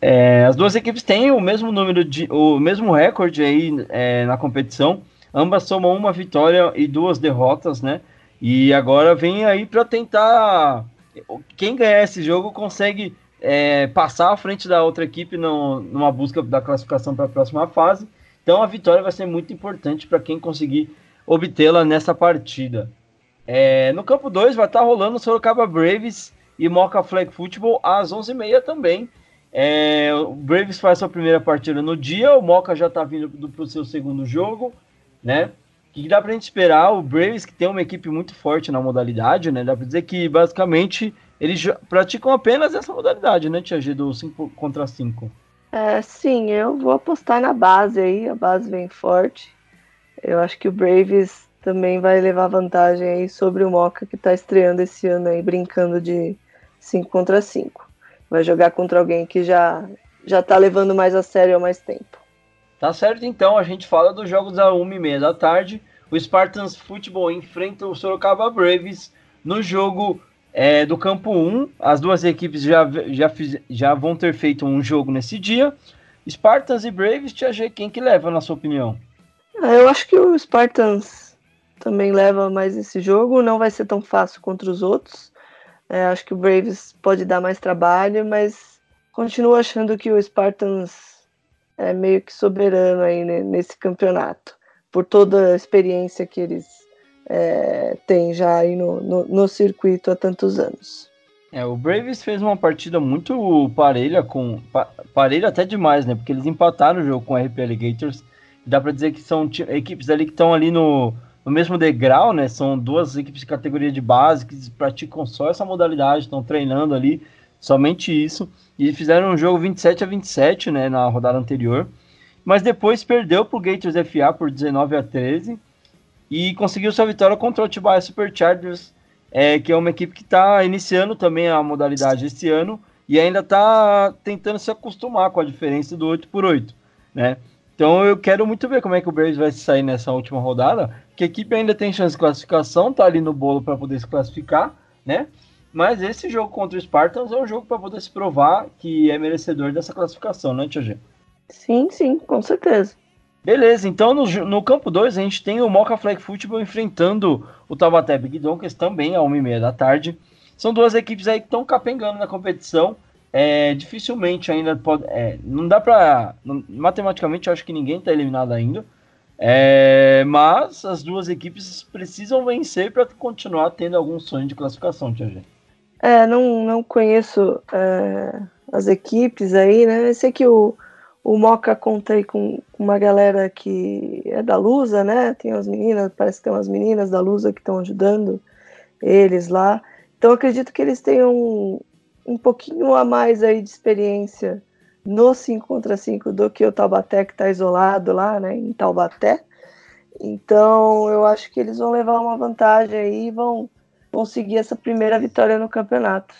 É, as duas equipes têm o mesmo número de. o mesmo recorde aí é, na competição. Ambas somam uma vitória e duas derrotas, né? E agora vem aí para tentar. Quem ganhar esse jogo consegue é, passar à frente da outra equipe no, numa busca da classificação para a próxima fase. Então a vitória vai ser muito importante para quem conseguir obtê-la nessa partida. É, no campo 2 vai estar tá rolando Sorocaba Braves e Mocha Flag Football às 11h30 também. É, o Braves faz sua primeira partida no dia, o Mocha já está vindo para o seu segundo jogo né? O que dá pra gente esperar? O Braves, que tem uma equipe muito forte na modalidade, né? Dá pra dizer que basicamente eles praticam apenas essa modalidade, né, Tia G, do 5 contra 5. É, sim, eu vou apostar na base aí, a base vem forte. Eu acho que o Braves também vai levar vantagem aí sobre o Moca que está estreando esse ano aí, brincando de 5 contra 5. Vai jogar contra alguém que já já tá levando mais a sério há mais tempo. Tá certo, então a gente fala dos jogos às 1h30 da tarde. O Spartans Futebol enfrenta o Sorocaba Braves no jogo é, do campo 1. As duas equipes já, já, fiz, já vão ter feito um jogo nesse dia. Spartans e Braves, Tia G, quem que leva, na sua opinião? Ah, eu acho que o Spartans também leva mais esse jogo. Não vai ser tão fácil contra os outros. É, acho que o Braves pode dar mais trabalho, mas continuo achando que o Spartans é meio que soberano aí nesse campeonato, por toda a experiência que eles é, tem já aí no, no, no, circuito há tantos anos. É, o Braves fez uma partida muito parelha com parelha até demais, né? Porque eles empataram o jogo com o RP Alligators. Dá para dizer que são equipes ali que estão ali no, no mesmo degrau, né? São duas equipes de categoria de base que praticam só essa modalidade, estão treinando ali somente isso. E fizeram um jogo 27 a 27, né, na rodada anterior. Mas depois perdeu para o Gators FA por 19 a 13 e conseguiu sua vitória contra o Atibaia Superchargers, é, que é uma equipe que está iniciando também a modalidade esse ano e ainda está tentando se acostumar com a diferença do 8 por 8 né? Então eu quero muito ver como é que o Braves vai sair nessa última rodada, que a equipe ainda tem chance de classificação, tá ali no bolo para poder se classificar, né? Mas esse jogo contra o Spartans é um jogo para poder se provar que é merecedor dessa classificação, né, Tia G? Sim, sim, com certeza. Beleza, então no, no campo 2 a gente tem o Mocha Flag Football enfrentando o Taubaté Big Donkers também às 1h30 da tarde. São duas equipes aí que estão capengando na competição. É, dificilmente ainda pode. É, não dá pra. Matematicamente eu acho que ninguém está eliminado ainda. É, mas as duas equipes precisam vencer para continuar tendo algum sonho de classificação, Tia G. É, não, não conheço é, as equipes aí, né? Eu sei que o, o Moca conta aí com uma galera que é da Lusa, né? Tem umas meninas, parece que tem umas meninas da Lusa que estão ajudando eles lá. Então acredito que eles tenham um, pouquinho a mais aí de experiência no 5 contra 5 do que o Taubaté que está isolado lá, né, em Taubaté. Então eu acho que eles vão levar uma vantagem aí e vão conseguir essa primeira vitória no campeonato.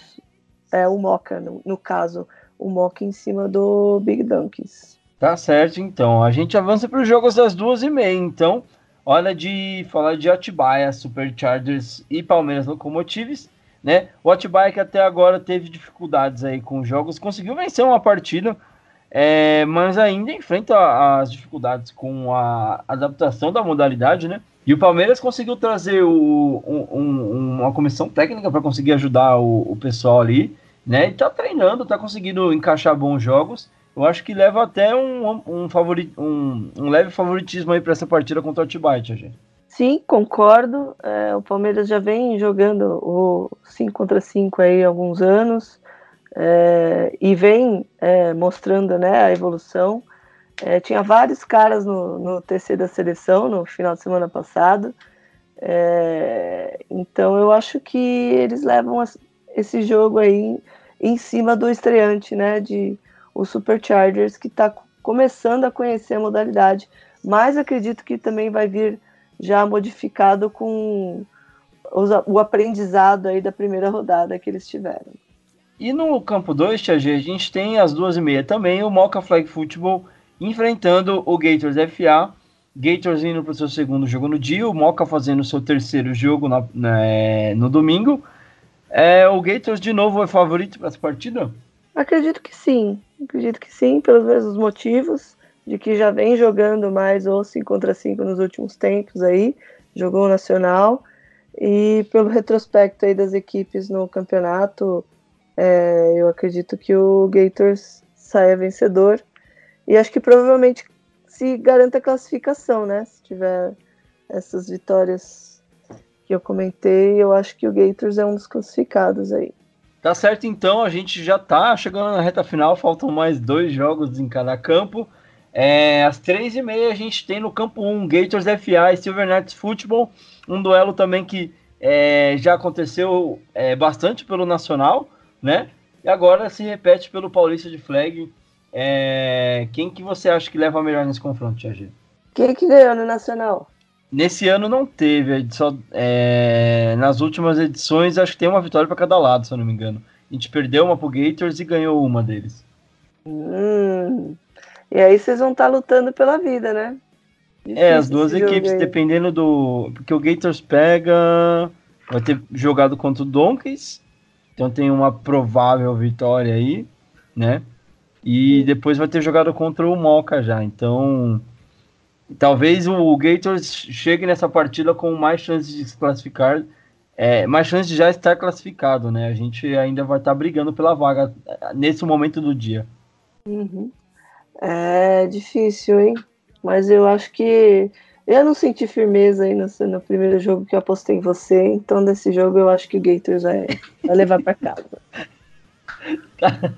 É o Moca, no, no caso o mock em cima do Big Donkeys. Tá certo, então. A gente avança para os jogos das duas e meia. Então, hora de falar de Atibaia, Superchargers e Palmeiras Locomotives. Né? O Atibaia que até agora teve dificuldades aí com jogos, conseguiu vencer uma partida, é, mas ainda enfrenta as dificuldades com a adaptação da modalidade, né? E o Palmeiras conseguiu trazer o, um, uma comissão técnica para conseguir ajudar o, o pessoal ali né? E tá treinando, tá conseguindo encaixar bons jogos. Eu acho que leva até um, um, favorit, um, um leve favoritismo aí para essa partida contra o Atibaia, gente. Sim, concordo. É, o Palmeiras já vem jogando o 5 contra 5 aí há alguns anos é, e vem é, mostrando né, a evolução. É, tinha vários caras no, no TC da seleção no final de semana passado. É, então eu acho que eles levam esse jogo aí em cima do estreante, né, de o Superchargers, que está começando a conhecer a modalidade, mas acredito que também vai vir já modificado com os, o aprendizado aí da primeira rodada que eles tiveram. E no campo 2, Tia G, a gente tem às duas e meia também o Mocha Flag Football enfrentando o Gators FA. Gators indo para o seu segundo jogo no dia, o Mocha fazendo o seu terceiro jogo na, na, é, no domingo. É, o Gators de novo é favorito para essa partida? Acredito que sim. Acredito que sim, pelos mesmos motivos, de que já vem jogando mais ou 5 contra 5 nos últimos tempos aí, jogou o Nacional, e pelo retrospecto aí das equipes no campeonato, é, eu acredito que o Gators saia vencedor. E acho que provavelmente se garanta a classificação, né? Se tiver essas vitórias que eu comentei, eu acho que o Gators é um dos classificados aí. Tá certo, então, a gente já tá chegando na reta final, faltam mais dois jogos em cada campo. É, às três e meia a gente tem no campo 1 Gators FA e Silver Knights Football, um duelo também que é, já aconteceu é, bastante pelo Nacional, né? E agora se repete pelo Paulista de Flag. É, quem que você acha que leva melhor nesse confronto, Tia Quem que ganhou no Nacional? Nesse ano não teve, só, é, nas últimas edições acho que tem uma vitória para cada lado, se eu não me engano. A gente perdeu uma pro Gators e ganhou uma deles. Hum, e aí vocês vão estar tá lutando pela vida, né? Difícil é, as duas equipes, dependendo do. Porque o Gators pega. Vai ter jogado contra o Donkeys. Então tem uma provável vitória aí, né? E depois vai ter jogado contra o Moca já. Então. Talvez o Gators chegue nessa partida com mais chances de se classificar. É, mais chances de já estar classificado, né? A gente ainda vai estar brigando pela vaga nesse momento do dia. Uhum. É difícil, hein? Mas eu acho que eu não senti firmeza aí no, no primeiro jogo que eu apostei em você, então desse jogo eu acho que o Gators vai, vai levar para casa. tá,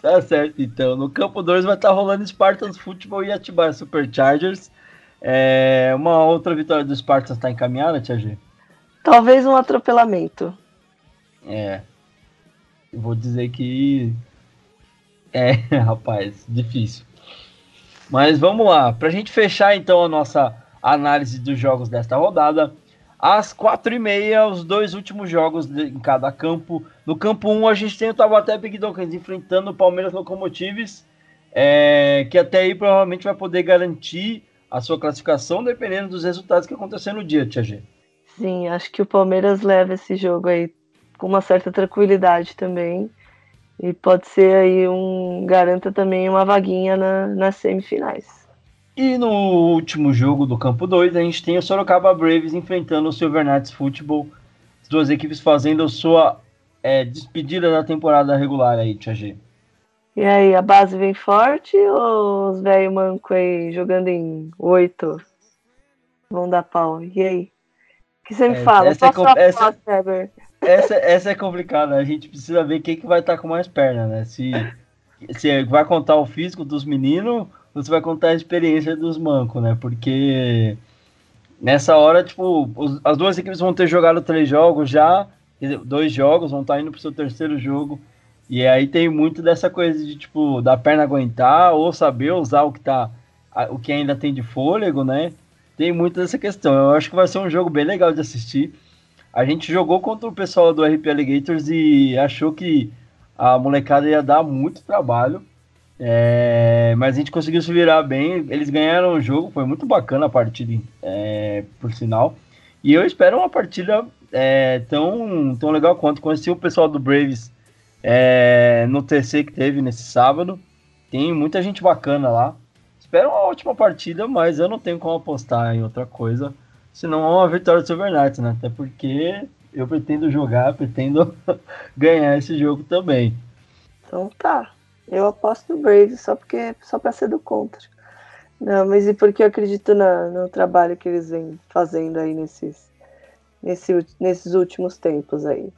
tá, certo, então. No campo 2 vai estar tá rolando Spartans Futebol e Atibaia Superchargers. É, uma outra vitória do Spartans está encaminhada, Tia G? Talvez um atropelamento. É. Eu vou dizer que. É, rapaz, difícil. Mas vamos lá, para a gente fechar então a nossa análise dos jogos desta rodada. Às quatro e meia, os dois últimos jogos em cada campo. No campo 1, um, a gente tem o Taubaté Big Dockers enfrentando o Palmeiras Locomotives, é, que até aí provavelmente vai poder garantir a sua classificação, dependendo dos resultados que acontecer no dia, Tia G. Sim, acho que o Palmeiras leva esse jogo aí com uma certa tranquilidade também. E pode ser aí um. garanta também uma vaguinha na, nas semifinais. E no último jogo do campo 2, a gente tem o Sorocaba Braves enfrentando o Silver Knights Football. As duas equipes fazendo a sua é, despedida da temporada regular aí, Tia G. E aí, a base vem forte ou os velhos manco aí jogando em oito vão dar pau? E aí? O que você me é, fala? Essa, é, essa, essa, essa é complicada. A gente precisa ver quem que vai estar com mais perna, né? Se, se vai contar o físico dos meninos ou se vai contar a experiência dos mancos, né? Porque nessa hora, tipo, os, as duas equipes vão ter jogado três jogos já, dois jogos, vão estar indo pro seu terceiro jogo. E aí tem muito dessa coisa de, tipo, da perna aguentar ou saber usar o que tá. o que ainda tem de fôlego, né? Tem muito dessa questão. Eu acho que vai ser um jogo bem legal de assistir. A gente jogou contra o pessoal do RP Alligators e achou que a molecada ia dar muito trabalho. É, mas a gente conseguiu se virar bem. Eles ganharam o jogo, foi muito bacana a partida, é, por sinal. E eu espero uma partida é, tão, tão legal quanto. Conheci o pessoal do Braves é, no TC que teve nesse sábado. Tem muita gente bacana lá. Espero uma ótima partida, mas eu não tenho como apostar em outra coisa senão é uma vitória do Silver Knights, né? Até porque eu pretendo jogar, pretendo ganhar esse jogo também. Então tá. Eu aposto no Brave só porque só para ser do contra. Não, mas e porque eu acredito na, no trabalho que eles vêm fazendo aí nesses, nesse, nesses últimos tempos aí.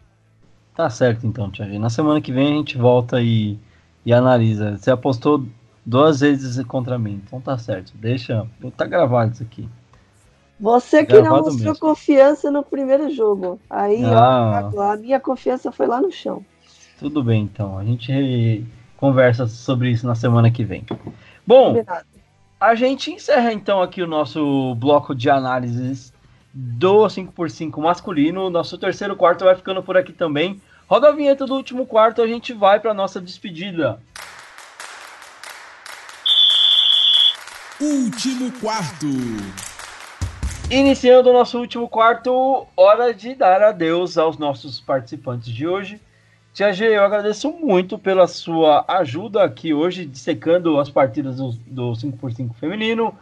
Tá certo então, Thiago. Na semana que vem a gente volta e, e analisa. Você apostou duas vezes contra mim, então tá certo. Deixa. Tá gravado isso aqui. Você que não mostrou mesmo. confiança no primeiro jogo. Aí, ah. ó, a minha confiança foi lá no chão. Tudo bem, então. A gente conversa sobre isso na semana que vem. Bom, Combinado. a gente encerra então aqui o nosso bloco de análises do 5x5 masculino. Nosso terceiro quarto vai ficando por aqui também. Roda a vinheta do último quarto, a gente vai para nossa despedida. Último quarto. Iniciando o nosso último quarto, hora de dar adeus aos nossos participantes de hoje. Tia G, eu agradeço muito pela sua ajuda aqui hoje, dissecando as partidas do, do 5x5 feminino,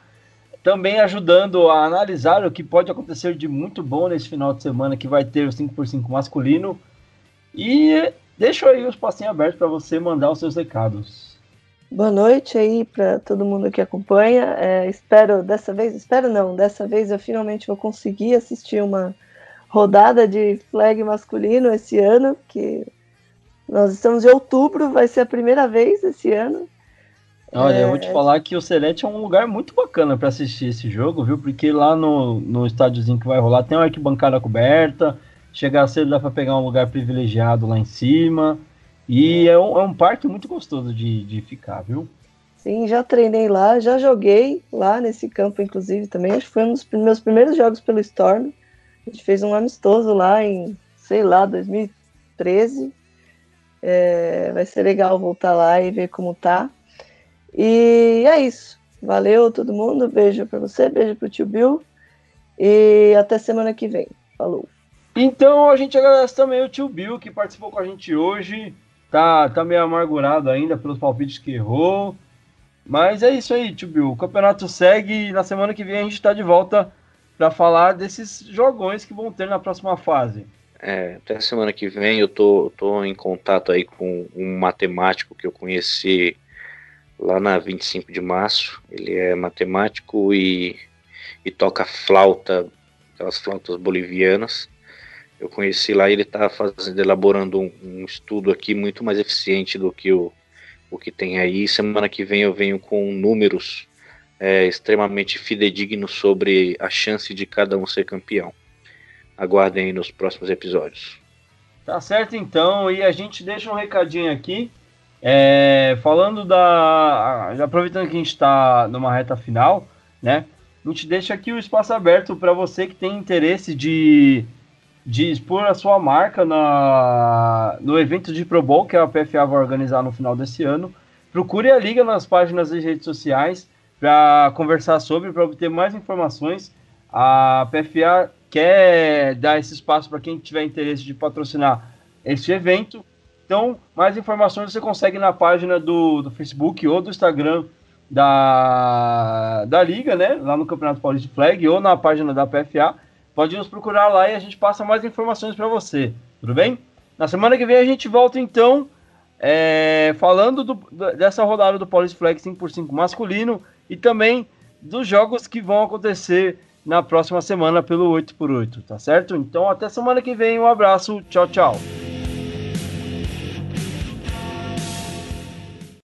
também ajudando a analisar o que pode acontecer de muito bom nesse final de semana que vai ter o 5x5 masculino. E deixo aí os passinhos abertos para você mandar os seus recados. Boa noite aí para todo mundo que acompanha. É, espero dessa vez, espero não, dessa vez eu finalmente vou conseguir assistir uma rodada de flag masculino esse ano, que nós estamos em outubro, vai ser a primeira vez esse ano. Olha, é... eu vou te falar que o Celeste é um lugar muito bacana para assistir esse jogo, viu? Porque lá no, no estádiozinho que vai rolar tem uma arquibancada coberta, chegar cedo dá para pegar um lugar privilegiado lá em cima. E é um, é um parque muito gostoso de, de ficar, viu? Sim, já treinei lá, já joguei lá nesse campo, inclusive, também. Acho que foi um dos meus primeiros jogos pelo Storm. A gente fez um amistoso lá em, sei lá, 2013. É, vai ser legal voltar lá e ver como tá. E é isso. Valeu todo mundo. Beijo para você, beijo pro tio Bill. E até semana que vem. Falou. Então a gente agradece também o tio Bill que participou com a gente hoje. Tá, tá meio amargurado ainda pelos palpites que errou. Mas é isso aí, tio. O campeonato segue e na semana que vem a gente está de volta para falar desses jogões que vão ter na próxima fase. É, até semana que vem eu tô, tô em contato aí com um matemático que eu conheci lá na 25 de março. Ele é matemático e, e toca flauta, aquelas flautas bolivianas. Eu conheci lá ele está fazendo, elaborando um, um, estudo aqui muito mais eficiente do que o, o que tem aí. Semana que vem eu venho com números é, extremamente fidedignos sobre a chance de cada um ser campeão. Aguardem aí nos próximos episódios. Tá certo então, e a gente deixa um recadinho aqui. É, falando da. Aproveitando que a gente está numa reta final, né? A gente deixa aqui o espaço aberto para você que tem interesse de, de expor a sua marca na, no evento de Pro Bowl que a PFA vai organizar no final desse ano. Procure a liga nas páginas das redes sociais para conversar sobre, para obter mais informações. A PFA quer dar esse espaço para quem tiver interesse de patrocinar este evento. Então, mais informações você consegue na página do, do Facebook ou do Instagram da, da Liga, né? Lá no Campeonato Paulista de Flag ou na página da PFA. Pode nos procurar lá e a gente passa mais informações para você. Tudo bem? Na semana que vem a gente volta então é, falando do, dessa rodada do Paulista Flag 5x5 masculino e também dos jogos que vão acontecer na próxima semana pelo 8x8, tá certo? Então até semana que vem, um abraço, tchau, tchau.